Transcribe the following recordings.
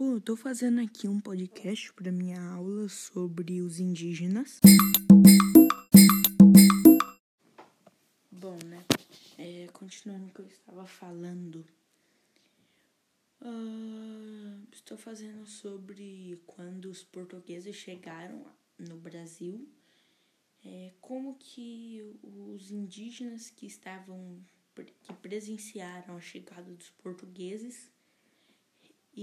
Bom, eu tô fazendo aqui um podcast para minha aula sobre os indígenas. Bom, né? É, continuando o que eu estava falando. Uh, estou fazendo sobre quando os portugueses chegaram no Brasil. É, como que os indígenas que estavam que presenciaram a chegada dos portugueses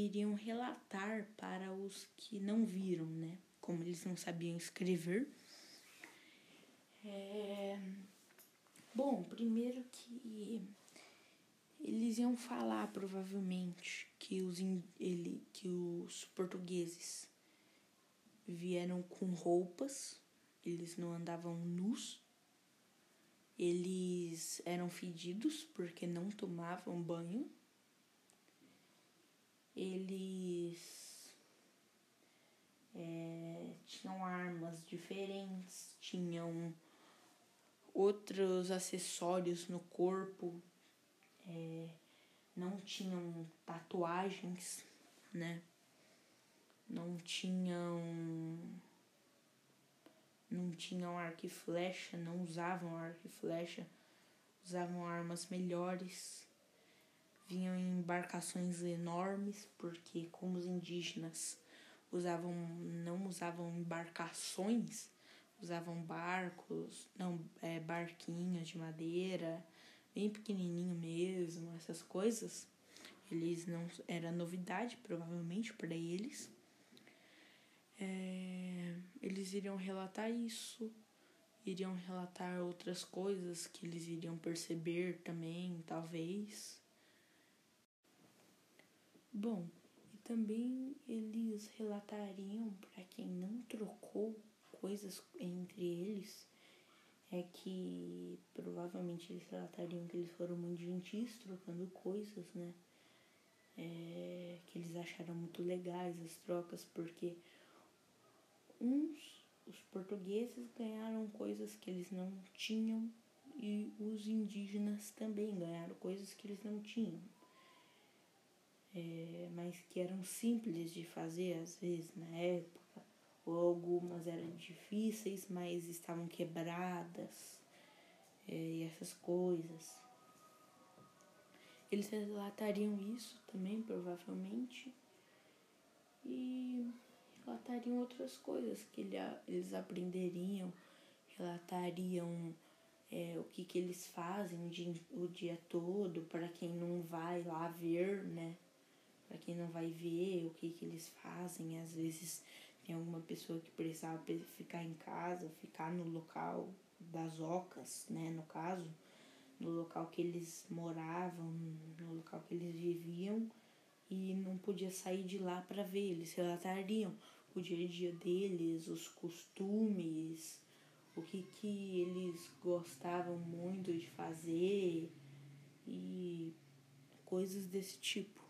iriam relatar para os que não viram, né? Como eles não sabiam escrever. É... Bom, primeiro que eles iam falar provavelmente que os, ele, que os portugueses vieram com roupas, eles não andavam nus, eles eram fedidos porque não tomavam banho eles é, tinham armas diferentes, tinham outros acessórios no corpo, é, não tinham tatuagens, né? Não tinham não tinham arco e flecha, não usavam arco e flecha, usavam armas melhores vinham em embarcações enormes, porque como os indígenas usavam não usavam embarcações, usavam barcos, não é, barquinhos de madeira, bem pequenininho mesmo, essas coisas. Eles não era novidade provavelmente para eles. É, eles iriam relatar isso, iriam relatar outras coisas que eles iriam perceber também, talvez. Bom, e também eles relatariam para quem não trocou coisas entre eles, é que provavelmente eles relatariam que eles foram muito gentis trocando coisas, né? É, que eles acharam muito legais as trocas, porque uns, os portugueses ganharam coisas que eles não tinham e os indígenas também ganharam coisas que eles não tinham é, mas que eram simples de fazer às vezes na época, ou algumas eram difíceis, mas estavam quebradas é, e essas coisas. Eles relatariam isso também, provavelmente, e relatariam outras coisas que ele, eles aprenderiam, relatariam é, o que, que eles fazem o dia, o dia todo para quem não vai lá ver, né? Para quem não vai ver o que, que eles fazem. Às vezes tem alguma pessoa que precisava ficar em casa, ficar no local das ocas, né, no caso, no local que eles moravam, no local que eles viviam e não podia sair de lá para ver. Eles relatariam o dia a dia deles, os costumes, o que, que eles gostavam muito de fazer e coisas desse tipo.